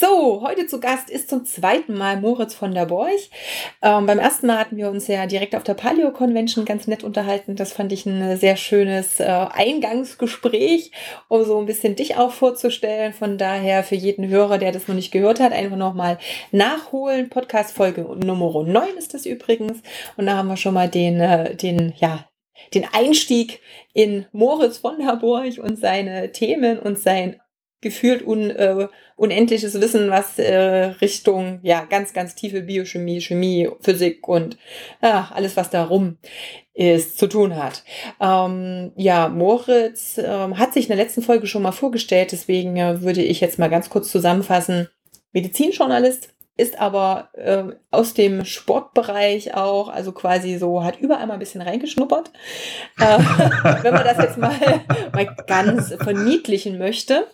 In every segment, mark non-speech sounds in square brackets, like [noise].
so, heute zu Gast ist zum zweiten Mal Moritz von der Borch. Ähm, beim ersten Mal hatten wir uns ja direkt auf der Paleo Convention ganz nett unterhalten. Das fand ich ein sehr schönes äh, Eingangsgespräch, um so ein bisschen dich auch vorzustellen. Von daher für jeden Hörer, der das noch nicht gehört hat, einfach nochmal nachholen. Podcast Folge Nummer 9 ist das übrigens. Und da haben wir schon mal den, äh, den, ja, den Einstieg in Moritz von der Borch und seine Themen und sein gefühlt un, äh, unendliches Wissen, was äh, Richtung ja ganz, ganz tiefe Biochemie, Chemie, Physik und ja, alles, was darum ist, zu tun hat. Ähm, ja, Moritz ähm, hat sich in der letzten Folge schon mal vorgestellt, deswegen äh, würde ich jetzt mal ganz kurz zusammenfassen. Medizinjournalist, ist aber äh, aus dem Sportbereich auch, also quasi so, hat überall mal ein bisschen reingeschnuppert. Äh, [laughs] wenn man das jetzt mal, mal ganz verniedlichen möchte.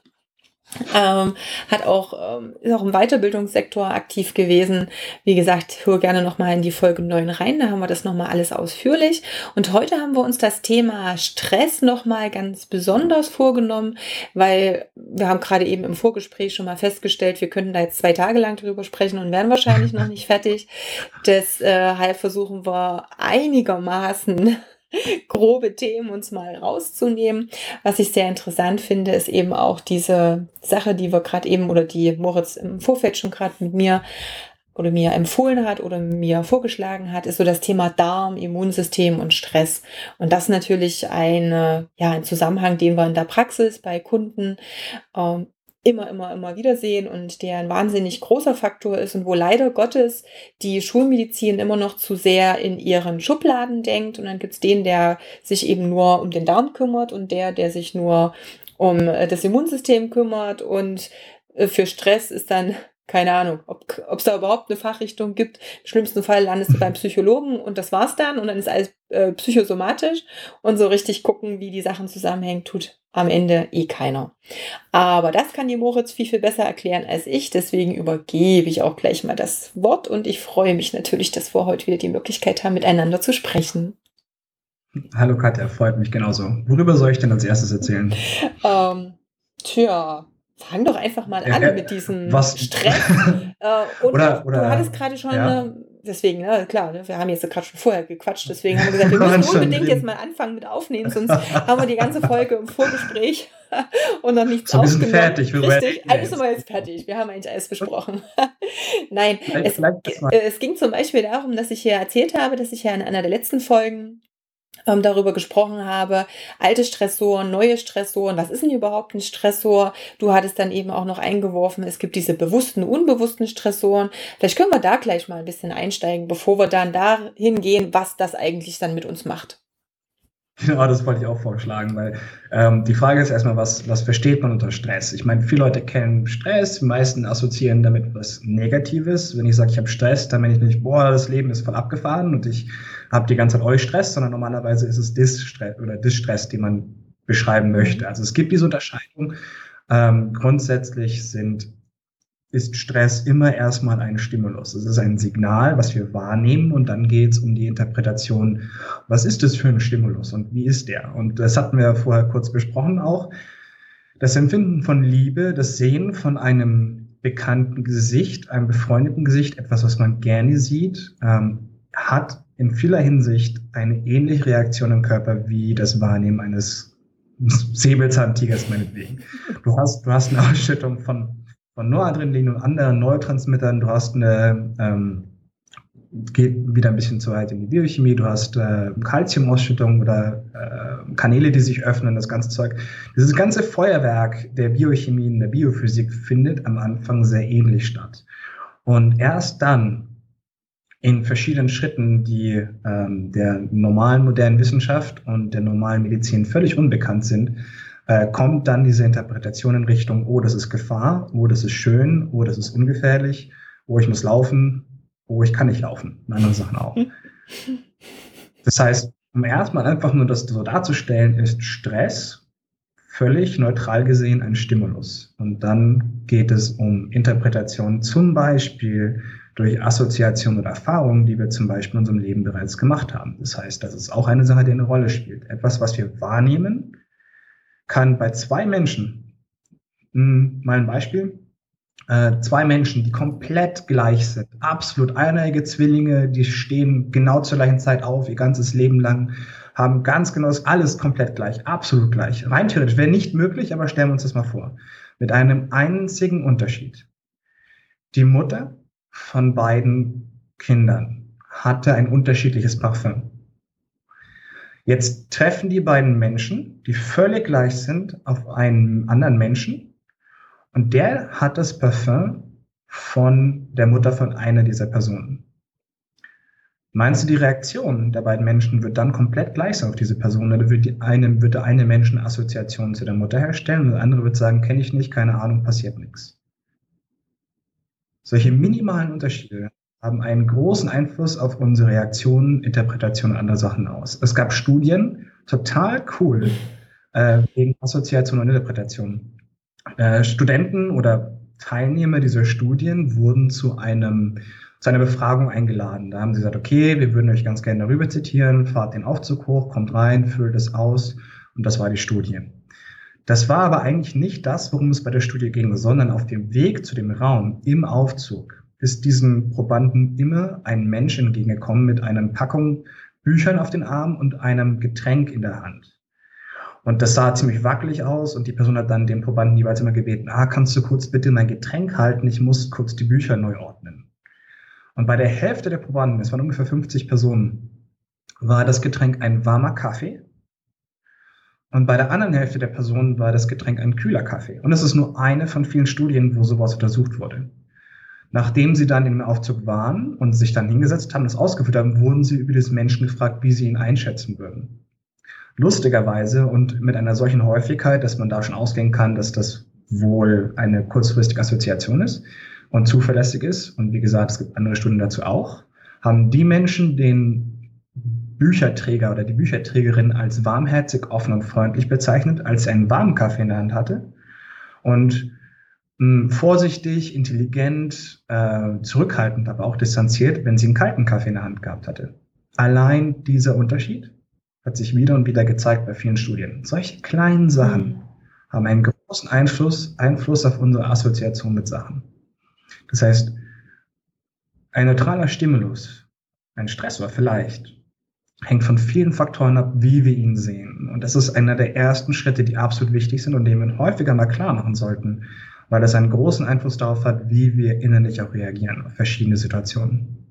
Ähm, hat auch, ähm, ist auch im Weiterbildungssektor aktiv gewesen. Wie gesagt, hör gerne nochmal in die Folge 9 rein, da haben wir das nochmal alles ausführlich. Und heute haben wir uns das Thema Stress nochmal ganz besonders vorgenommen, weil wir haben gerade eben im Vorgespräch schon mal festgestellt, wir könnten da jetzt zwei Tage lang drüber sprechen und wären wahrscheinlich noch nicht fertig. Deshalb versuchen wir einigermaßen [laughs] grobe Themen uns mal rauszunehmen. Was ich sehr interessant finde, ist eben auch diese Sache, die wir gerade eben oder die Moritz im Vorfeld schon gerade mit mir oder mir empfohlen hat oder mir vorgeschlagen hat, ist so das Thema Darm, Immunsystem und Stress. Und das natürlich eine, ja, ein Zusammenhang, den wir in der Praxis bei Kunden ähm, immer, immer, immer wieder sehen und der ein wahnsinnig großer Faktor ist und wo leider Gottes die Schulmedizin immer noch zu sehr in ihren Schubladen denkt. Und dann gibt's den, der sich eben nur um den Darm kümmert und der, der sich nur um äh, das Immunsystem kümmert und äh, für Stress ist dann keine Ahnung, ob es da überhaupt eine Fachrichtung gibt. Im schlimmsten Fall landest du beim Psychologen und das war's dann und dann ist alles äh, psychosomatisch und so richtig gucken, wie die Sachen zusammenhängen, tut am Ende eh keiner. Aber das kann dir Moritz viel, viel besser erklären als ich. Deswegen übergebe ich auch gleich mal das Wort und ich freue mich natürlich, dass wir heute wieder die Möglichkeit haben, miteinander zu sprechen. Hallo Katja, freut mich genauso. Worüber soll ich denn als erstes erzählen? Ähm, tja, fang doch einfach mal an äh, mit diesem was? Stress. [laughs] äh, oder, oder, du hattest gerade schon, ja. deswegen, ne, klar, ne, wir haben jetzt gerade schon vorher gequatscht, deswegen haben wir gesagt, [laughs] wir müssen unbedingt jetzt mal anfangen mit aufnehmen, sonst haben wir die ganze Folge im Vorgespräch [laughs] und noch nichts so, aufgenommen. Wir sind fertig. Wir Richtig, alles sind wir jetzt fertig. Wir haben eigentlich alles besprochen. Nein, es, es ging zum Beispiel darum, dass ich hier erzählt habe, dass ich ja in einer der letzten Folgen ähm, darüber gesprochen habe, alte Stressoren, neue Stressoren, was ist denn überhaupt ein Stressor? Du hattest dann eben auch noch eingeworfen, es gibt diese bewussten, unbewussten Stressoren. Vielleicht können wir da gleich mal ein bisschen einsteigen, bevor wir dann dahin gehen, was das eigentlich dann mit uns macht. Genau, das wollte ich auch vorschlagen, weil ähm, die Frage ist erstmal, was, was versteht man unter Stress? Ich meine, viele Leute kennen Stress, die meisten assoziieren damit was Negatives. Wenn ich sage, ich habe Stress, dann meine ich nicht, boah, das Leben ist voll abgefahren und ich habe die ganze Zeit euch Stress, sondern normalerweise ist es Distress oder Distress, den man beschreiben möchte. Also es gibt diese Unterscheidung. Ähm, grundsätzlich sind ist Stress immer erstmal ein Stimulus. Es ist ein Signal, was wir wahrnehmen und dann geht es um die Interpretation, was ist das für ein Stimulus und wie ist der? Und das hatten wir vorher kurz besprochen auch. Das Empfinden von Liebe, das Sehen von einem bekannten Gesicht, einem befreundeten Gesicht, etwas, was man gerne sieht, ähm, hat in vieler Hinsicht eine ähnliche Reaktion im Körper wie das Wahrnehmen eines Säbelzahntigers meinetwegen. Du hast, du hast eine Ausschüttung von von Noradrenalin und anderen Neurotransmittern. Du hast eine, ähm, geht wieder ein bisschen zu weit in die Biochemie. Du hast äh, Kalziumausschüttung oder äh, Kanäle, die sich öffnen, das ganze Zeug. Dieses ganze Feuerwerk der Biochemie und der Biophysik findet am Anfang sehr ähnlich statt. Und erst dann in verschiedenen Schritten, die ähm, der normalen modernen Wissenschaft und der normalen Medizin völlig unbekannt sind, äh, kommt dann diese Interpretation in Richtung, oh, das ist Gefahr, oh, das ist schön, oh, das ist ungefährlich, oh, ich muss laufen, oh, ich kann nicht laufen, und andere Sachen auch. [laughs] Das heißt, um erstmal einfach nur das so darzustellen, ist Stress völlig neutral gesehen ein Stimulus. Und dann geht es um Interpretation, zum Beispiel durch Assoziation oder Erfahrungen, die wir zum Beispiel in unserem Leben bereits gemacht haben. Das heißt, das ist auch eine Sache, die eine Rolle spielt. Etwas, was wir wahrnehmen, kann bei zwei Menschen, hm, mal ein Beispiel, äh, zwei Menschen, die komplett gleich sind, absolut eineige Zwillinge, die stehen genau zur gleichen Zeit auf, ihr ganzes Leben lang, haben ganz genau alles komplett gleich, absolut gleich. Rein theoretisch wäre nicht möglich, aber stellen wir uns das mal vor. Mit einem einzigen Unterschied. Die Mutter von beiden Kindern hatte ein unterschiedliches Parfum. Jetzt treffen die beiden Menschen, die völlig gleich sind, auf einen anderen Menschen und der hat das Parfum von der Mutter von einer dieser Personen. Meinst du, die Reaktion der beiden Menschen wird dann komplett gleich sein auf diese Person? Oder wird, die eine, wird der eine Mensch eine Assoziation zu der Mutter herstellen und der andere wird sagen, kenne ich nicht, keine Ahnung, passiert nichts. Solche minimalen Unterschiede haben einen großen Einfluss auf unsere Reaktionen, Interpretationen anderer Sachen aus. Es gab Studien, total cool, äh, wegen Assoziation und Interpretation. Äh, Studenten oder Teilnehmer dieser Studien wurden zu einem zu einer Befragung eingeladen. Da haben sie gesagt, okay, wir würden euch ganz gerne darüber zitieren, fahrt den Aufzug hoch, kommt rein, füllt es aus und das war die Studie. Das war aber eigentlich nicht das, worum es bei der Studie ging, sondern auf dem Weg zu dem Raum im Aufzug ist diesem Probanden immer ein Mensch entgegengekommen mit einer Packung Büchern auf den Arm und einem Getränk in der Hand. Und das sah ziemlich wackelig aus und die Person hat dann den Probanden jeweils immer gebeten, ah, kannst du kurz bitte mein Getränk halten, ich muss kurz die Bücher neu ordnen. Und bei der Hälfte der Probanden, es waren ungefähr 50 Personen, war das Getränk ein warmer Kaffee. Und bei der anderen Hälfte der Personen war das Getränk ein kühler Kaffee. Und es ist nur eine von vielen Studien, wo sowas untersucht wurde. Nachdem sie dann im Aufzug waren und sich dann hingesetzt haben, das ausgeführt haben, wurden sie über das Menschen gefragt, wie sie ihn einschätzen würden lustigerweise und mit einer solchen Häufigkeit, dass man da schon ausgehen kann, dass das wohl eine kurzfristige Assoziation ist und zuverlässig ist, und wie gesagt, es gibt andere Studien dazu auch, haben die Menschen den Bücherträger oder die Bücherträgerin als warmherzig, offen und freundlich bezeichnet, als er einen warmen Kaffee in der Hand hatte und mh, hm, vorsichtig, intelligent, äh, zurückhaltend, aber auch distanziert, wenn sie einen kalten Kaffee in der Hand gehabt hatte. Allein dieser Unterschied hat sich wieder und wieder gezeigt bei vielen Studien. Solche kleinen Sachen mhm. haben einen großen Einfluss, Einfluss auf unsere Assoziation mit Sachen. Das heißt, ein neutraler Stimulus, ein Stressor vielleicht, hängt von vielen Faktoren ab, wie wir ihn sehen. Und das ist einer der ersten Schritte, die absolut wichtig sind und den wir häufiger mal klar machen sollten, weil das einen großen Einfluss darauf hat, wie wir innerlich auch reagieren auf verschiedene Situationen.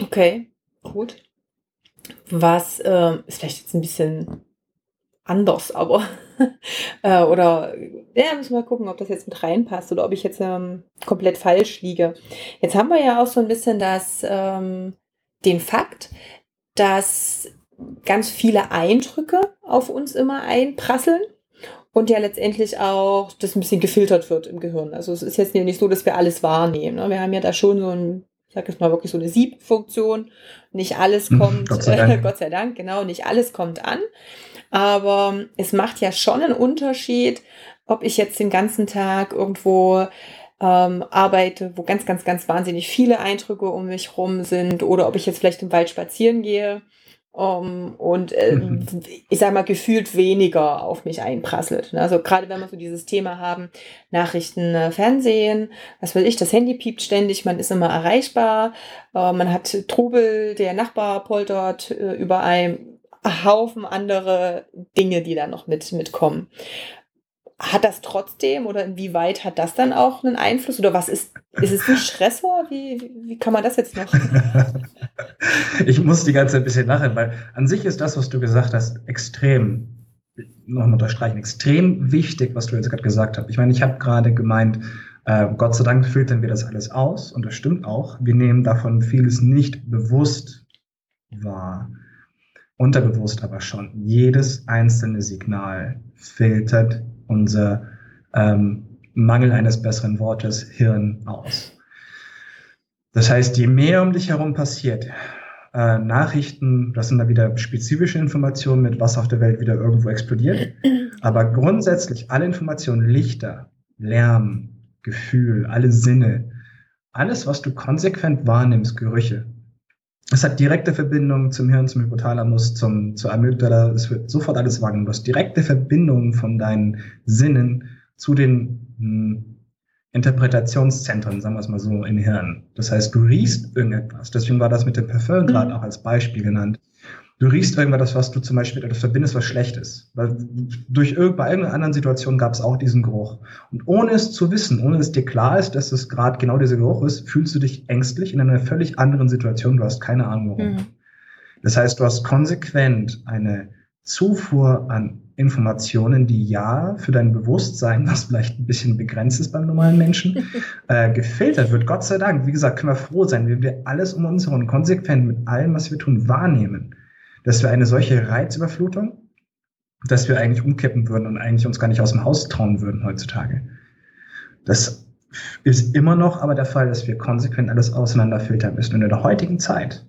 Okay, gut was äh, ist vielleicht jetzt ein bisschen anders, aber [laughs] äh, oder ja, müssen wir mal gucken, ob das jetzt mit reinpasst oder ob ich jetzt ähm, komplett falsch liege. Jetzt haben wir ja auch so ein bisschen das, ähm, den Fakt, dass ganz viele Eindrücke auf uns immer einprasseln und ja letztendlich auch das ein bisschen gefiltert wird im Gehirn. Also es ist jetzt nicht so, dass wir alles wahrnehmen. Ne? Wir haben ja da schon so ein ich sage jetzt mal wirklich so eine Siebfunktion. Nicht alles hm, kommt, Gott sei, Dank. [laughs] Gott sei Dank, genau, nicht alles kommt an. Aber es macht ja schon einen Unterschied, ob ich jetzt den ganzen Tag irgendwo ähm, arbeite, wo ganz, ganz, ganz wahnsinnig viele Eindrücke um mich rum sind oder ob ich jetzt vielleicht im Wald spazieren gehe um, und äh, mhm. ich sag mal, gefühlt weniger auf mich einprasselt. Ne? Also gerade wenn wir so dieses Thema haben, Nachrichten, äh, Fernsehen, was weiß ich, das Handy piept ständig, man ist immer erreichbar, äh, man hat Trubel, der Nachbar poltert äh, über einen Haufen andere Dinge, die da noch mit mitkommen hat das trotzdem oder inwieweit hat das dann auch einen Einfluss oder was ist, ist es ein Stressor? Wie, wie kann man das jetzt noch? [laughs] ich muss die ganze Zeit ein bisschen lachen, weil an sich ist das, was du gesagt hast, extrem, nochmal unterstreichen, extrem wichtig, was du jetzt gerade gesagt hast. Ich meine, ich habe gerade gemeint, äh, Gott sei Dank filtern wir das alles aus und das stimmt auch. Wir nehmen davon vieles nicht bewusst wahr unterbewusst aber schon. Jedes einzelne Signal filtert unser ähm, Mangel eines besseren Wortes Hirn aus. Das heißt, je mehr um dich herum passiert, äh, Nachrichten, das sind da wieder spezifische Informationen mit, was auf der Welt wieder irgendwo explodiert. Aber grundsätzlich alle Informationen, Lichter, Lärm, Gefühl, alle Sinne, alles, was du konsequent wahrnimmst, Gerüche, es hat direkte Verbindungen zum Hirn, zum Hypothalamus, zum, zur Amygdala. Es wird sofort alles wahrgenommen. Du hast direkte Verbindungen von deinen Sinnen zu den hm, Interpretationszentren, sagen wir es mal so, im Hirn. Das heißt, du riechst irgendetwas. Deswegen war das mit dem Parfum gerade mhm. auch als Beispiel genannt. Du riechst irgendwas, was du zum Beispiel das verbindest, was schlecht ist. Weil durch bei irgendeiner anderen Situation gab es auch diesen Geruch. Und ohne es zu wissen, ohne dass dir klar ist, dass es gerade genau dieser Geruch ist, fühlst du dich ängstlich in einer völlig anderen Situation. Du hast keine Ahnung warum. Mhm. Das heißt, du hast konsequent eine Zufuhr an Informationen, die ja für dein Bewusstsein, was vielleicht ein bisschen begrenzt ist beim normalen Menschen, [laughs] äh, gefiltert wird. Gott sei Dank. Wie gesagt, können wir froh sein, wenn wir alles um uns herum konsequent mit allem, was wir tun, wahrnehmen, dass wir eine solche Reizüberflutung, dass wir eigentlich umkippen würden und eigentlich uns gar nicht aus dem Haus trauen würden heutzutage. Das ist immer noch aber der Fall, dass wir konsequent alles auseinanderfiltern müssen. Und in der heutigen Zeit,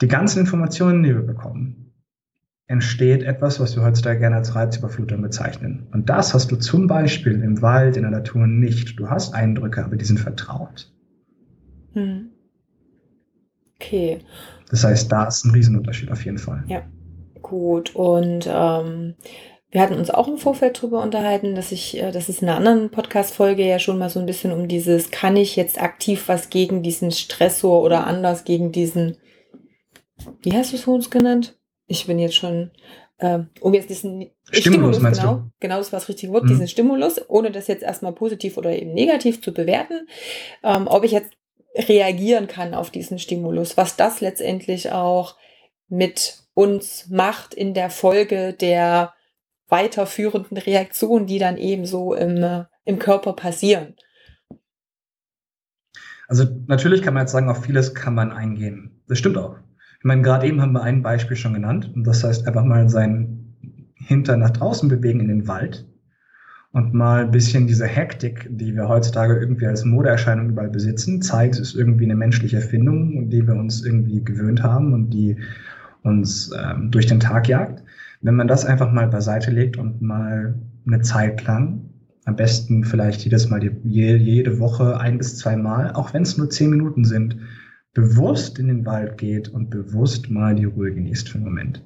die ganzen Informationen, die wir bekommen, entsteht etwas, was wir heutzutage gerne als Reizüberflutung bezeichnen. Und das hast du zum Beispiel im Wald, in der Natur nicht. Du hast Eindrücke, aber die sind vertraut. Hm. Okay. Das heißt, da ist ein Riesenunterschied auf jeden Fall. Ja, gut. Und ähm, wir hatten uns auch im Vorfeld darüber unterhalten, dass ich, äh, dass es in einer anderen Podcast-Folge ja schon mal so ein bisschen um dieses, kann ich jetzt aktiv was gegen diesen Stressor oder anders gegen diesen, wie hast du es uns genannt? ich bin jetzt schon, äh, um jetzt diesen Stimulus, Stimulus genau, du? genau das war das richtige Wort, mhm. diesen Stimulus, ohne das jetzt erstmal positiv oder eben negativ zu bewerten, ähm, ob ich jetzt reagieren kann auf diesen Stimulus, was das letztendlich auch mit uns macht in der Folge der weiterführenden Reaktionen, die dann eben so im, im Körper passieren. Also natürlich kann man jetzt sagen, auf vieles kann man eingehen. Das stimmt auch. Ich meine, gerade eben haben wir ein Beispiel schon genannt. Und das heißt, einfach mal seinen Hintern nach draußen bewegen in den Wald und mal ein bisschen diese Hektik, die wir heutzutage irgendwie als Modeerscheinung überall besitzen, zeigt, es ist irgendwie eine menschliche Erfindung, die wir uns irgendwie gewöhnt haben und die uns ähm, durch den Tag jagt. Wenn man das einfach mal beiseite legt und mal eine Zeit lang, am besten vielleicht jedes Mal, jede Woche ein bis zwei Mal, auch wenn es nur zehn Minuten sind, bewusst in den Wald geht und bewusst mal die Ruhe genießt für einen Moment.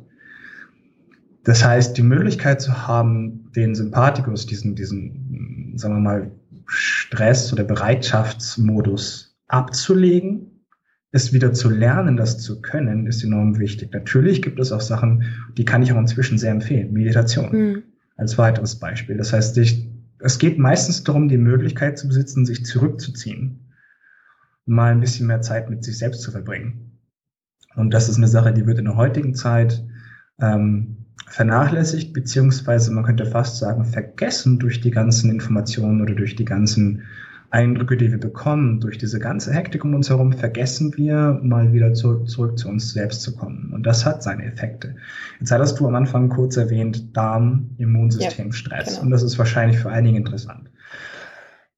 Das heißt, die Möglichkeit zu haben, den Sympathikus, diesen, diesen, sagen wir mal, Stress- oder Bereitschaftsmodus abzulegen, es wieder zu lernen, das zu können, ist enorm wichtig. Natürlich gibt es auch Sachen, die kann ich auch inzwischen sehr empfehlen. Meditation mhm. als weiteres Beispiel. Das heißt, ich, es geht meistens darum, die Möglichkeit zu besitzen, sich zurückzuziehen mal ein bisschen mehr Zeit mit sich selbst zu verbringen. Und das ist eine Sache, die wird in der heutigen Zeit ähm, vernachlässigt, beziehungsweise man könnte fast sagen, vergessen durch die ganzen Informationen oder durch die ganzen Eindrücke, die wir bekommen, durch diese ganze Hektik um uns herum, vergessen wir mal wieder zurück, zurück zu uns selbst zu kommen. Und das hat seine Effekte. Jetzt hattest du am Anfang kurz erwähnt, Darm, Immunsystem, ja, Stress. Genau. Und das ist wahrscheinlich für einige interessant.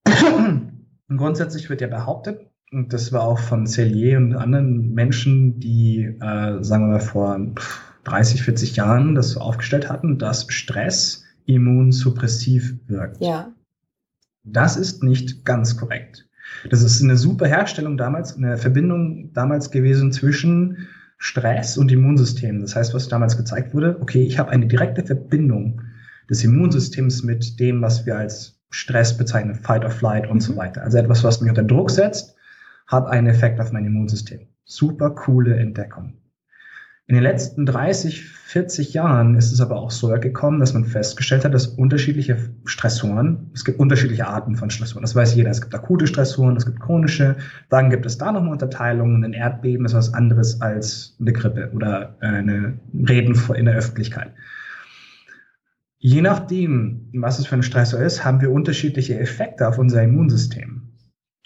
Und [clears throat] grundsätzlich wird ja behauptet, und das war auch von Cellier und anderen Menschen, die, äh, sagen wir mal, vor 30, 40 Jahren das so aufgestellt hatten, dass Stress immunsuppressiv wirkt. Ja. Das ist nicht ganz korrekt. Das ist eine super Herstellung damals, eine Verbindung damals gewesen zwischen Stress und Immunsystem. Das heißt, was damals gezeigt wurde, okay, ich habe eine direkte Verbindung des Immunsystems mit dem, was wir als Stress bezeichnen, Fight or Flight und mhm. so weiter. Also etwas, was mich unter Druck setzt hat einen Effekt auf mein Immunsystem. Super coole Entdeckung. In den letzten 30, 40 Jahren ist es aber auch so gekommen, dass man festgestellt hat, dass unterschiedliche Stressoren, es gibt unterschiedliche Arten von Stressoren, das weiß jeder, es gibt akute Stressoren, es gibt chronische, dann gibt es da nochmal Unterteilungen, ein Erdbeben ist was anderes als eine Grippe oder eine Reden in der Öffentlichkeit. Je nachdem, was es für ein Stressor ist, haben wir unterschiedliche Effekte auf unser Immunsystem.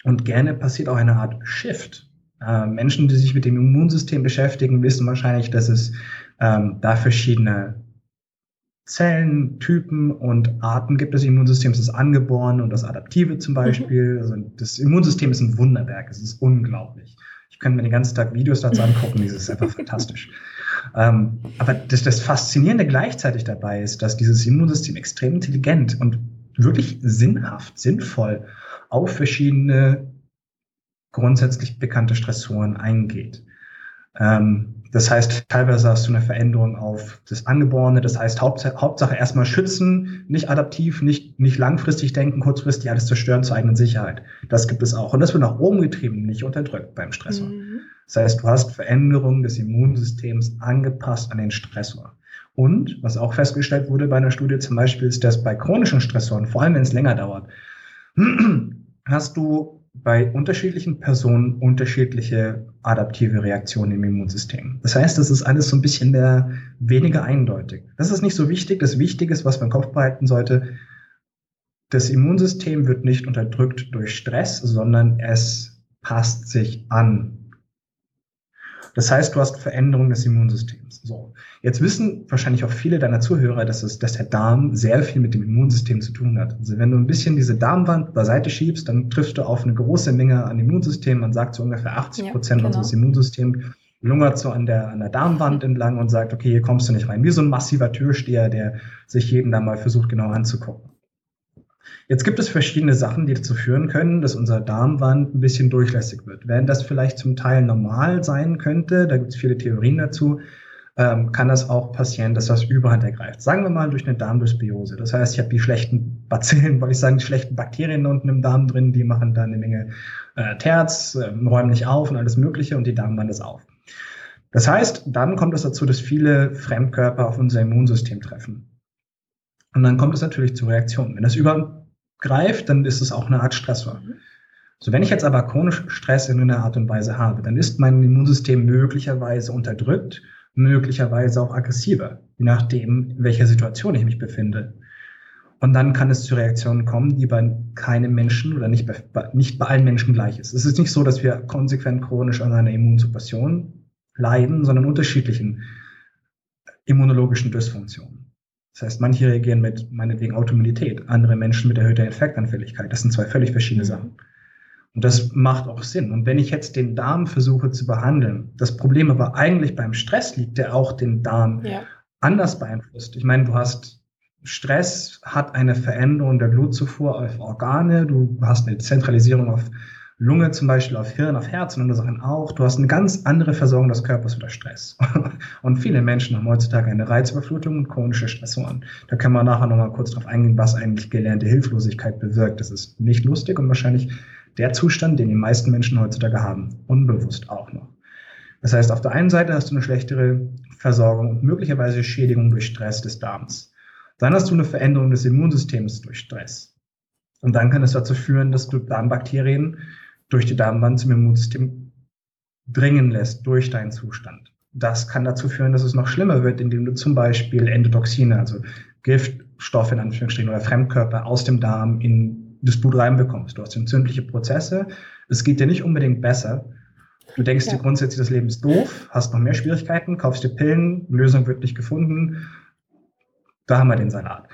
Und gerne passiert auch eine Art Shift. Äh, Menschen, die sich mit dem Immunsystem beschäftigen, wissen wahrscheinlich, dass es ähm, da verschiedene Zellen, Typen und Arten gibt des Immunsystems, das Angeborene und das Adaptive zum mhm. Beispiel. Mhm. Also das Immunsystem ist ein Wunderwerk, es ist unglaublich. Ich Ich könnte mir den ganzen Tag Videos dazu angucken, das ist einfach fantastisch. [laughs] Ähm, aber das, das Faszinierende gleichzeitig dabei ist, dass dieses Immunsystem extrem intelligent und wirklich sinnhaft, sinnvoll auf verschiedene grundsätzlich bekannte Stressoren eingeht. Ähm, das heißt, teilweise hast du eine Veränderung auf das Angeborene. Das heißt, Hauptsache, Hauptsache erstmal schützen, nicht adaptiv, nicht, nicht langfristig denken, kurzfristig alles zerstören zur eigenen Sicherheit. Das gibt es auch. Und das wird nach oben getrieben, nicht unterdrückt beim Stressor. Mhm. Das heißt, du hast Veränderungen des Immunsystems angepasst an den Stressor. Und was auch festgestellt wurde bei einer Studie zum Beispiel, ist, dass bei chronischen Stressoren, vor allem wenn es länger dauert, [clears throat] hast du bei unterschiedlichen Personen unterschiedliche adaptive Reaktionen im Immunsystem. Das heißt, das ist alles so ein bisschen der weniger eindeutig. Das ist nicht so wichtig. Das Wichtige ist, was man im Kopf behalten sollte. Das Immunsystem wird nicht unterdrückt durch Stress, sondern es passt sich an. Das heißt, du hast Veränderungen des Immunsystems. So. Jetzt wissen wahrscheinlich auch viele deiner Zuhörer, dass, es, dass der Darm sehr viel mit dem Immunsystem zu tun hat. Also wenn du ein bisschen diese Darmwand beiseite schiebst, dann triffst du auf eine große Menge an Immunsystem. Man sagt so ungefähr 80 Prozent ja, genau. unseres Immunsystems lungert so an der, an der Darmwand [laughs] entlang und sagt, okay, hier kommst du nicht rein. Wie so ein massiver Türsteher, der sich jeden da mal versucht, genau anzugucken. Jetzt gibt es verschiedene Sachen, die dazu führen können, dass unser Darmwand ein bisschen durchlässig wird. Während das vielleicht zum Teil normal sein könnte, da gibt es viele Theorien dazu, ähm, kann das auch passieren, dass das Überhand ergreift. Sagen wir mal durch eine Darmdysbiose. Das heißt, ich habe die schlechten Bazillen, [laughs] wollte ich sagen, die schlechten Bakterien unten im Darm drin, die machen da eine Menge äh, Terz, äh, räumen nicht auf und alles Mögliche und die Darmwand ist auf. Das heißt, dann kommt es dazu, dass viele Fremdkörper auf unser Immunsystem treffen. Und dann kommt es natürlich zu Reaktionen. Wenn das übergreift, dann ist es auch eine Art Stressor. So, wenn ich jetzt aber chronisch Stress in einer Art und Weise habe, dann ist mein Immunsystem möglicherweise unterdrückt möglicherweise auch aggressiver, je nachdem, in welcher Situation ich mich befinde. Und dann kann es zu Reaktionen kommen, die bei keinem Menschen oder nicht bei, nicht bei allen Menschen gleich ist. Es ist nicht so, dass wir konsequent chronisch an einer Immunsuppression leiden, sondern unterschiedlichen immunologischen Dysfunktionen. Das heißt, manche reagieren mit meinetwegen Autoimmunität, andere Menschen mit erhöhter Infektanfälligkeit. Das sind zwei völlig verschiedene mhm. Sachen. Und das macht auch Sinn. Und wenn ich jetzt den Darm versuche zu behandeln, das Problem aber eigentlich beim Stress liegt, der auch den Darm ja. anders beeinflusst. Ich meine, du hast Stress, hat eine Veränderung der Blutzufuhr auf Organe, du hast eine Zentralisierung auf Lunge zum Beispiel, auf Hirn, auf Herz und andere Sachen auch. Du hast eine ganz andere Versorgung des Körpers unter Stress. [laughs] Und viele Menschen haben heutzutage eine Reizüberflutung und chronische Stressoren. Da können wir nachher nochmal kurz drauf eingehen, was eigentlich gelernte Hilflosigkeit bewirkt. Das ist nicht lustig und wahrscheinlich der Zustand, den die meisten Menschen heutzutage haben, unbewusst auch noch. Das heißt, auf der einen Seite hast du eine schlechtere Versorgung und möglicherweise Schädigung durch Stress des Darms. Dann hast du eine Veränderung des Immunsystems durch Stress. Und dann kann es dazu führen, dass du Darmbakterien durch die Darmwand zum Immunsystem dringen lässt durch deinen Zustand. Das kann dazu führen, dass es noch schlimmer wird, indem du zum Beispiel Endotoxine, also Giftstoffe in Anführungsstrichen oder Fremdkörper aus dem Darm in das Blut reinbekommst. Du hast entzündliche Prozesse. Es geht dir nicht unbedingt besser. Du denkst ja. dir grundsätzlich, das Leben ist doof, hast noch mehr Schwierigkeiten, kaufst dir Pillen, Lösung wird nicht gefunden. Da haben wir den Salat.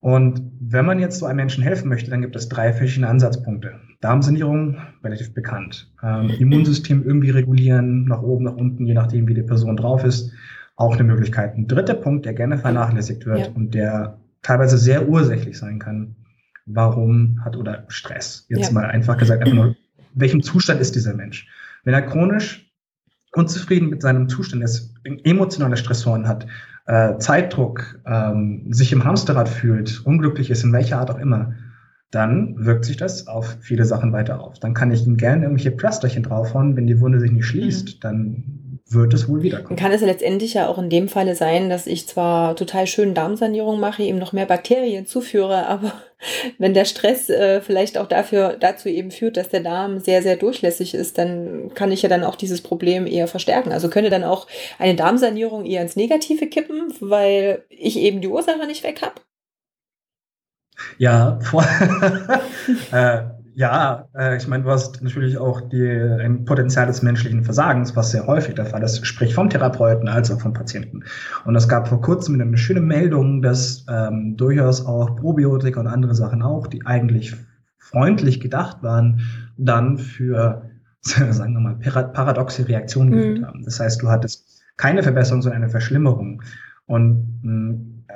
Und wenn man jetzt so einem Menschen helfen möchte, dann gibt es drei verschiedene Ansatzpunkte. Darmsanierung, relativ bekannt. Ähm, Immunsystem irgendwie regulieren, nach oben, nach unten, je nachdem, wie die Person drauf ist. Auch eine Möglichkeit. Ein dritter Punkt, der gerne vernachlässigt wird ja. und der teilweise sehr ursächlich sein kann, warum hat oder Stress. Jetzt ja. mal einfach gesagt, einfach nur, welchem Zustand ist dieser Mensch? Wenn er chronisch unzufrieden mit seinem Zustand ist, emotionale Stressoren hat, äh, Zeitdruck, ähm, sich im Hamsterrad fühlt, unglücklich ist, in welcher Art auch immer, dann wirkt sich das auf viele Sachen weiter auf. Dann kann ich ihm gerne irgendwelche Pflasterchen draufhauen. Wenn die Wunde sich nicht schließt, mhm. dann wird es wohl wiederkommen. Kann es letztendlich ja auch in dem Falle sein, dass ich zwar total schön Darmsanierung mache, ihm noch mehr Bakterien zuführe, aber [laughs] wenn der Stress äh, vielleicht auch dafür, dazu eben führt, dass der Darm sehr, sehr durchlässig ist, dann kann ich ja dann auch dieses Problem eher verstärken. Also könnte dann auch eine Darmsanierung eher ins Negative kippen, weil ich eben die Ursache nicht weg habe? Ja, [laughs] vor, äh, ja, äh, ich meine, du hast natürlich auch die, ein Potenzial des menschlichen Versagens, was sehr häufig der Fall ist, sprich vom Therapeuten als auch vom Patienten. Und es gab vor kurzem eine schöne Meldung, dass ähm, durchaus auch Probiotika und andere Sachen auch, die eigentlich freundlich gedacht waren, dann für [laughs] sagen wir mal, paradoxe Reaktionen mhm. geführt haben. Das heißt, du hattest keine Verbesserung, sondern eine Verschlimmerung. Und hm, äh,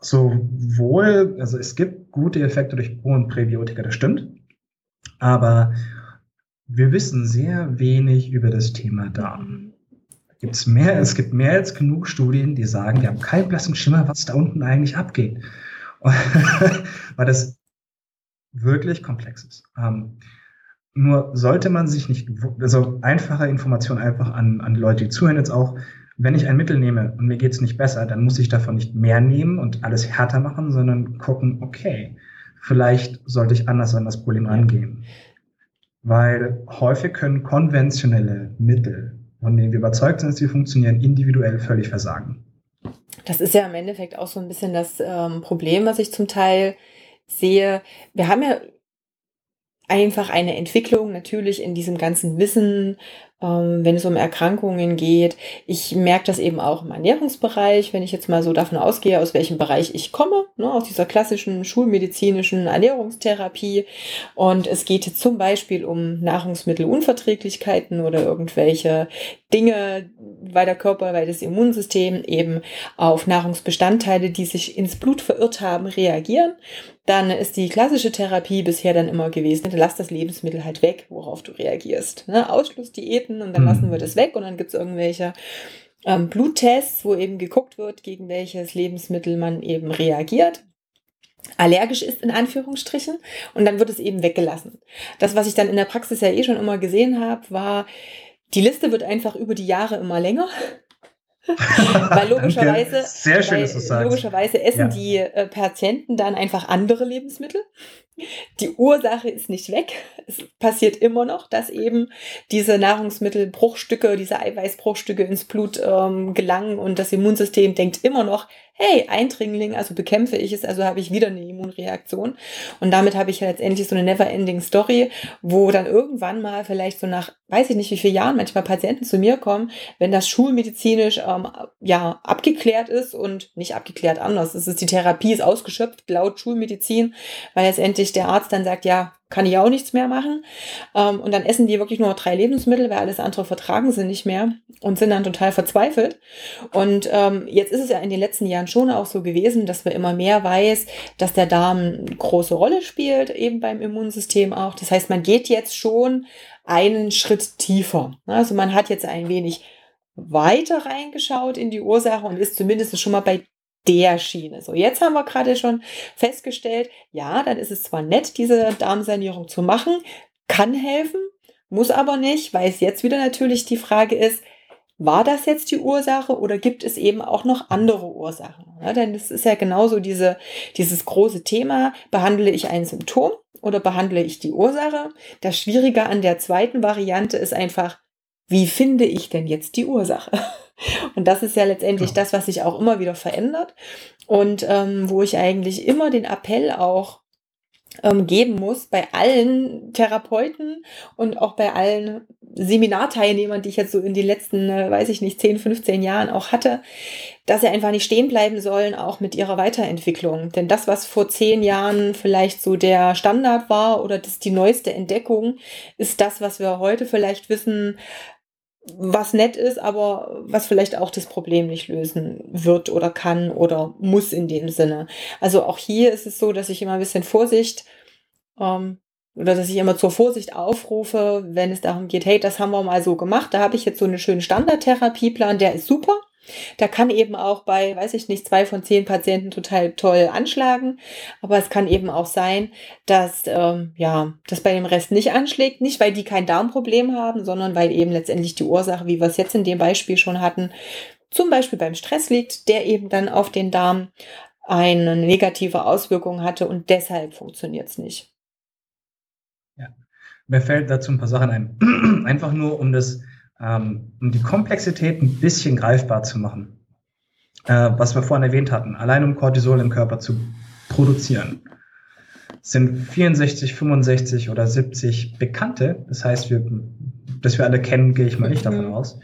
sowohl, also es gibt gute Effekte durch Pro- und Präbiotika, das stimmt. Aber wir wissen sehr wenig über das Thema Darm. Gibt's mehr, es gibt mehr als genug Studien, die sagen, wir haben keinen blassen Schimmer, was da unten eigentlich abgeht. [laughs] Weil das wirklich komplex ist. Ähm, nur sollte man sich nicht, also einfache Informationen einfach an, an Leute, die zuhören jetzt auch, wenn ich ein Mittel nehme und mir geht's nicht besser, dann muss ich davon nicht mehr nehmen und alles härter machen, sondern gucken, okay, vielleicht sollte ich anders an das Problem rangehen. Weil häufig können konventionelle Mittel, von denen wir überzeugt sind, dass sie funktionieren, individuell völlig versagen. Das ist ja im Endeffekt auch so ein bisschen das ähm, Problem, was ich zum Teil sehe. Wir haben ja einfach eine Entwicklung natürlich in diesem ganzen Wissen, wenn es um Erkrankungen geht. Ich merke das eben auch im Ernährungsbereich, wenn ich jetzt mal so davon ausgehe, aus welchem Bereich ich komme, ne, aus dieser klassischen schulmedizinischen Ernährungstherapie. Und es geht zum Beispiel um Nahrungsmittelunverträglichkeiten oder irgendwelche Dinge, weil der Körper, weil das Immunsystem eben auf Nahrungsbestandteile, die sich ins Blut verirrt haben, reagieren. Dann ist die klassische Therapie bisher dann immer gewesen, lass das Lebensmittel halt weg, worauf du reagierst. Ne? Ausschlussdiäten und dann mhm. lassen wir das weg und dann gibt es irgendwelche ähm, Bluttests, wo eben geguckt wird, gegen welches Lebensmittel man eben reagiert allergisch ist in Anführungsstrichen und dann wird es eben weggelassen. Das, was ich dann in der Praxis ja eh schon immer gesehen habe, war, die Liste wird einfach über die Jahre immer länger. [laughs] weil logischerweise, Sehr schön, weil logischerweise essen ja. die äh, Patienten dann einfach andere Lebensmittel. Die Ursache ist nicht weg. Es passiert immer noch, dass eben diese Nahrungsmittelbruchstücke, diese Eiweißbruchstücke ins Blut ähm, gelangen und das Immunsystem denkt immer noch, hey, Eindringling, also bekämpfe ich es, also habe ich wieder eine Immunreaktion. Und damit habe ich ja letztendlich so eine never-ending Story, wo dann irgendwann mal vielleicht so nach, weiß ich nicht wie viele Jahren, manchmal Patienten zu mir kommen, wenn das schulmedizinisch ähm, ja abgeklärt ist und nicht abgeklärt anders. Es ist die Therapie ist ausgeschöpft laut Schulmedizin, weil letztendlich der Arzt dann sagt, ja, kann ich auch nichts mehr machen. Ähm, und dann essen die wirklich nur drei Lebensmittel, weil alles andere vertragen sie nicht mehr und sind dann total verzweifelt. Und ähm, jetzt ist es ja in den letzten Jahren schon auch so gewesen, dass wir immer mehr weiß, dass der Darm eine große Rolle spielt, eben beim Immunsystem auch. Das heißt, man geht jetzt schon einen Schritt tiefer. Also man hat jetzt ein wenig weiter reingeschaut in die Ursache und ist zumindest schon mal bei der Schiene. So, jetzt haben wir gerade schon festgestellt, ja, dann ist es zwar nett, diese Darmsanierung zu machen, kann helfen, muss aber nicht, weil es jetzt wieder natürlich die Frage ist, war das jetzt die Ursache oder gibt es eben auch noch andere Ursachen? Ja, denn es ist ja genauso diese, dieses große Thema, behandle ich ein Symptom oder behandle ich die Ursache? Das Schwierige an der zweiten Variante ist einfach, wie finde ich denn jetzt die Ursache? Und das ist ja letztendlich ja. das, was sich auch immer wieder verändert und ähm, wo ich eigentlich immer den Appell auch ähm, geben muss bei allen Therapeuten und auch bei allen Seminarteilnehmern, die ich jetzt so in den letzten, äh, weiß ich nicht, 10, 15 Jahren auch hatte, dass sie einfach nicht stehen bleiben sollen, auch mit ihrer Weiterentwicklung. Denn das, was vor zehn Jahren vielleicht so der Standard war oder das die neueste Entdeckung, ist das, was wir heute vielleicht wissen, was nett ist, aber was vielleicht auch das Problem nicht lösen wird oder kann oder muss in dem Sinne. Also auch hier ist es so, dass ich immer ein bisschen Vorsicht ähm, oder dass ich immer zur Vorsicht aufrufe, wenn es darum geht, hey, das haben wir mal so gemacht, da habe ich jetzt so einen schönen Standardtherapieplan, der ist super. Da kann eben auch bei, weiß ich nicht, zwei von zehn Patienten total toll anschlagen. Aber es kann eben auch sein, dass ähm, ja, das bei dem Rest nicht anschlägt. Nicht, weil die kein Darmproblem haben, sondern weil eben letztendlich die Ursache, wie wir es jetzt in dem Beispiel schon hatten, zum Beispiel beim Stress liegt, der eben dann auf den Darm eine negative Auswirkung hatte und deshalb funktioniert es nicht. Ja, mir fällt dazu ein paar Sachen ein. [clears throat] Einfach nur, um das ähm, um die Komplexität ein bisschen greifbar zu machen. Äh, was wir vorhin erwähnt hatten, allein um Cortisol im Körper zu produzieren, sind 64, 65 oder 70 bekannte, das heißt, wir, dass wir alle kennen, gehe ich mal nicht davon mhm. aus,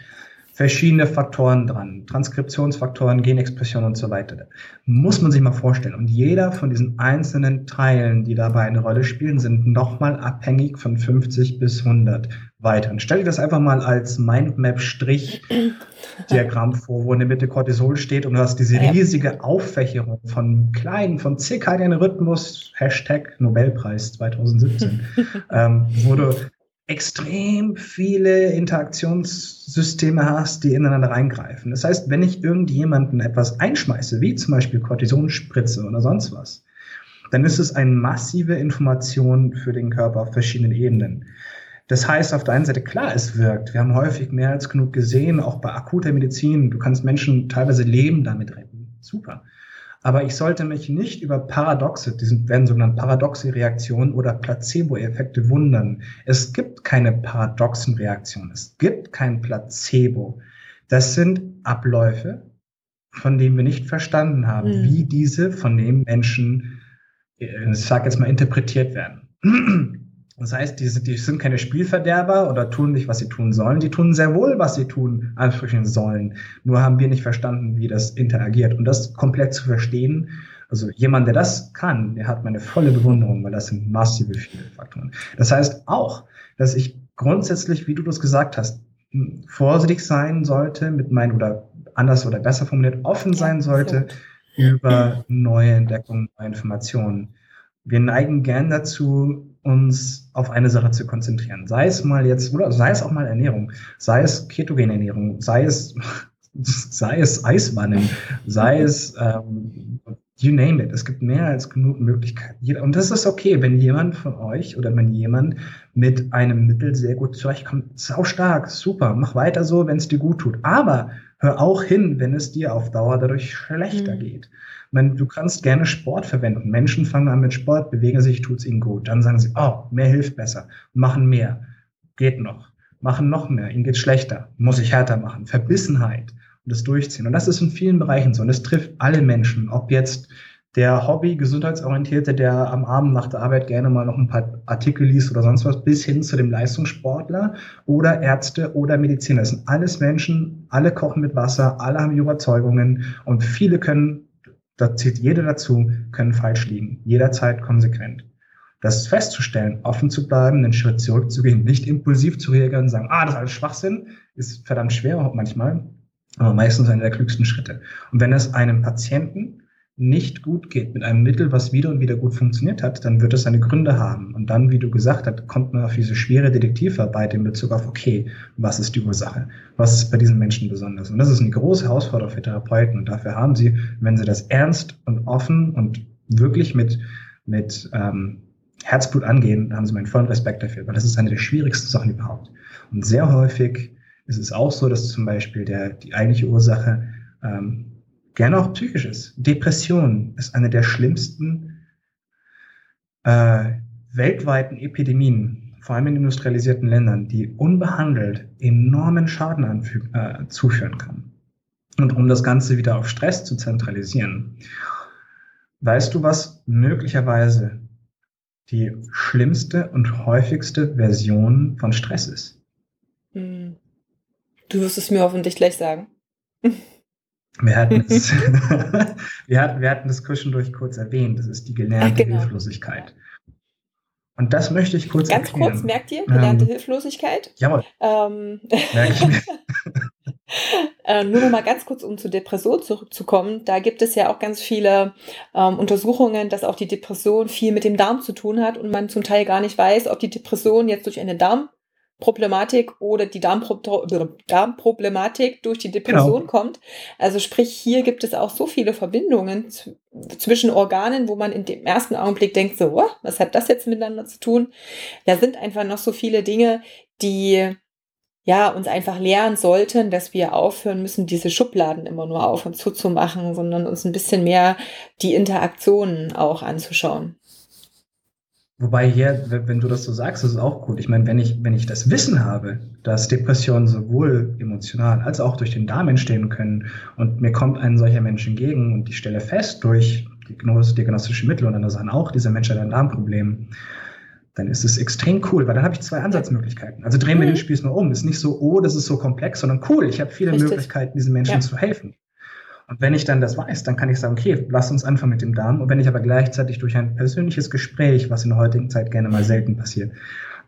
verschiedene Faktoren dran, Transkriptionsfaktoren, Genexpression und so weiter. Muss man sich mal vorstellen. Und jeder von diesen einzelnen Teilen, die dabei eine Rolle spielen, sind nochmal abhängig von 50 bis 100 weiter. Und stell dir das einfach mal als Mindmap-Strich-Diagramm vor, wo in der Mitte Cortisol steht und du hast diese riesige Auffächerung von kleinen, von zirkadianen Rhythmus, Hashtag Nobelpreis 2017, [laughs] ähm, wo du extrem viele Interaktionssysteme hast, die ineinander reingreifen. Das heißt, wenn ich irgendjemanden etwas einschmeiße, wie zum Beispiel Cortisonspritze oder sonst was, dann ist es eine massive Information für den Körper auf verschiedenen Ebenen. Das heißt, auf der einen Seite, klar, es wirkt. Wir haben häufig mehr als genug gesehen, auch bei akuter Medizin. Du kannst Menschen teilweise Leben damit retten. Super. Aber ich sollte mich nicht über Paradoxe, die werden sogenannte paradoxe Reaktionen oder Placebo-Effekte wundern. Es gibt keine paradoxen Reaktionen. Es gibt kein Placebo. Das sind Abläufe, von denen wir nicht verstanden haben, mhm. wie diese von den Menschen, äh, ich sage jetzt mal, interpretiert werden. Das heißt, die sind, die sind keine Spielverderber oder tun nicht, was sie tun sollen. Die tun sehr wohl, was sie tun, ansprechen sollen. Nur haben wir nicht verstanden, wie das interagiert. Und das komplett zu verstehen, also jemand, der das kann, der hat meine volle Bewunderung, weil das sind massive viele Faktoren. Das heißt auch, dass ich grundsätzlich, wie du das gesagt hast, vorsichtig sein sollte mit meinen, oder anders oder besser formuliert, offen sein sollte über neue Entdeckungen, neue Informationen. Wir neigen gern dazu, uns auf eine Sache zu konzentrieren. Sei es mal jetzt, oder sei es auch mal Ernährung, sei es ketogene Ernährung, sei es, [laughs] sei es Eisbannen, sei es, ähm, you name it. Es gibt mehr als genug Möglichkeiten. Und das ist okay, wenn jemand von euch oder wenn jemand mit einem Mittel sehr gut zurechtkommt. Sau stark, super, mach weiter so, wenn es dir gut tut. Aber hör auch hin, wenn es dir auf Dauer dadurch schlechter mhm. geht. Meine, du kannst gerne Sport verwenden. Menschen fangen an mit Sport, bewegen sich, tut es ihnen gut. Dann sagen sie, oh, mehr hilft besser, machen mehr, geht noch, machen noch mehr, ihnen geht schlechter, muss ich härter machen. Verbissenheit und das Durchziehen. Und das ist in vielen Bereichen so. Und das trifft alle Menschen, ob jetzt der Hobby, gesundheitsorientierte, der am Abend nach der Arbeit gerne mal noch ein paar Artikel liest oder sonst was, bis hin zu dem Leistungssportler oder Ärzte oder Mediziner. Das sind alles Menschen, alle kochen mit Wasser, alle haben Überzeugungen und viele können da zählt jeder dazu, können falsch liegen, jederzeit konsequent. Das festzustellen, offen zu bleiben, einen Schritt zurückzugehen, nicht impulsiv zu reagieren und sagen, ah, das ist alles Schwachsinn, ist verdammt schwer manchmal, aber meistens einer der klügsten Schritte. Und wenn es einem Patienten nicht gut geht mit einem Mittel, was wieder und wieder gut funktioniert hat, dann wird es seine Gründe haben. Und dann, wie du gesagt hast, kommt man auf diese schwere Detektivarbeit in Bezug auf, okay, was ist die Ursache? Was ist bei diesen Menschen besonders? Und das ist eine große Herausforderung für Therapeuten. Und dafür haben sie, wenn sie das ernst und offen und wirklich mit, mit ähm, Herzblut angehen, haben sie meinen vollen Respekt dafür, weil das ist eine der schwierigsten Sachen überhaupt. Und sehr häufig ist es auch so, dass zum Beispiel der, die eigentliche Ursache ähm, gerne auch psychisches. Depression ist eine der schlimmsten äh, weltweiten Epidemien, vor allem in industrialisierten Ländern, die unbehandelt enormen Schaden äh, zuführen kann. Und um das Ganze wieder auf Stress zu zentralisieren, weißt du, was möglicherweise die schlimmste und häufigste Version von Stress ist? Hm. Du wirst es mir hoffentlich gleich sagen. [laughs] Wir hatten, es, [laughs] wir, hatten, wir hatten das zwischendurch kurz erwähnt. Das ist die gelernte genau. Hilflosigkeit. Und das möchte ich kurz Ganz erklären. kurz, merkt ihr, gelernte ähm, Hilflosigkeit? Jawohl. Ähm, Merke ich mir. [laughs] äh, nur noch mal ganz kurz, um zur Depression zurückzukommen. Da gibt es ja auch ganz viele ähm, Untersuchungen, dass auch die Depression viel mit dem Darm zu tun hat und man zum Teil gar nicht weiß, ob die Depression jetzt durch eine Darm Problematik oder die Darmpro Darmproblematik durch die Depression genau. kommt. Also sprich, hier gibt es auch so viele Verbindungen zwischen Organen, wo man in dem ersten Augenblick denkt, so, oh, was hat das jetzt miteinander zu tun? Da sind einfach noch so viele Dinge, die ja, uns einfach lernen sollten, dass wir aufhören müssen, diese Schubladen immer nur auf und zu zu machen, sondern uns ein bisschen mehr die Interaktionen auch anzuschauen. Wobei hier, wenn du das so sagst, ist es auch gut. Ich meine, wenn ich, wenn ich das Wissen habe, dass Depressionen sowohl emotional als auch durch den Darm entstehen können und mir kommt ein solcher Mensch entgegen und ich stelle fest durch diagnostische Mittel und andere Sachen auch, dieser Mensch hat ein Darmproblem, dann ist es extrem cool, weil dann habe ich zwei Ansatzmöglichkeiten. Also drehen wir mhm. den Spieß mal um. Ist nicht so, oh, das ist so komplex, sondern cool, ich habe viele Richtig. Möglichkeiten, diesen Menschen ja. zu helfen. Und wenn ich dann das weiß, dann kann ich sagen, okay, lass uns anfangen mit dem Darm. Und wenn ich aber gleichzeitig durch ein persönliches Gespräch, was in der heutigen Zeit gerne mal selten passiert,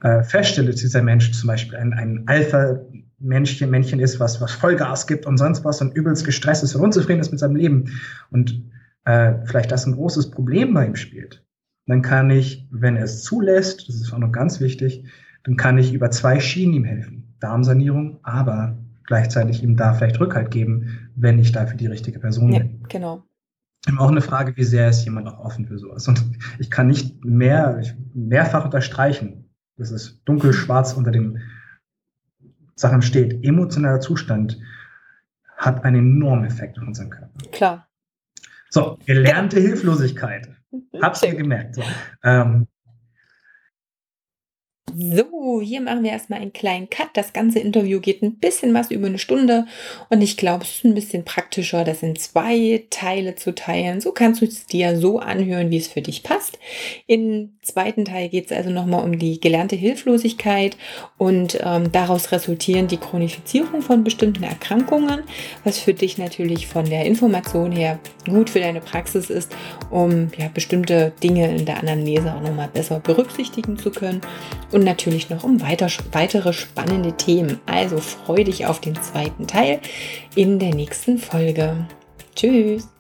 äh, feststelle, dass dieser Mensch zum Beispiel ein, ein Alpha-Männchen Männchen ist, was, was Vollgas gibt und sonst was und übelst gestresst ist und unzufrieden ist mit seinem Leben und äh, vielleicht das ein großes Problem bei ihm spielt, dann kann ich, wenn er es zulässt, das ist auch noch ganz wichtig, dann kann ich über zwei Schienen ihm helfen. Darmsanierung, aber gleichzeitig ihm da vielleicht Rückhalt geben, wenn ich dafür die richtige Person ja, bin. Genau. Auch eine Frage, wie sehr ist jemand auch offen für sowas? Und [laughs] ich kann nicht mehr, mehrfach unterstreichen, dass es dunkel-schwarz unter den Sachen steht. Emotionaler Zustand hat einen enormen Effekt auf unseren Körper. Klar. So, gelernte Hilflosigkeit. Hab's ihr gemerkt. So. Ähm, so, hier machen wir erstmal einen kleinen Cut. Das ganze Interview geht ein bisschen was über eine Stunde und ich glaube, es ist ein bisschen praktischer, das in zwei Teile zu teilen. So kannst du es dir so anhören, wie es für dich passt. Im zweiten Teil geht es also nochmal um die gelernte Hilflosigkeit und ähm, daraus resultieren die Chronifizierung von bestimmten Erkrankungen, was für dich natürlich von der Information her gut für deine Praxis ist, um ja, bestimmte Dinge in der Anamnese auch nochmal besser berücksichtigen zu können. Und natürlich noch um weiter, weitere spannende Themen. Also freu dich auf den zweiten Teil in der nächsten Folge. Tschüss!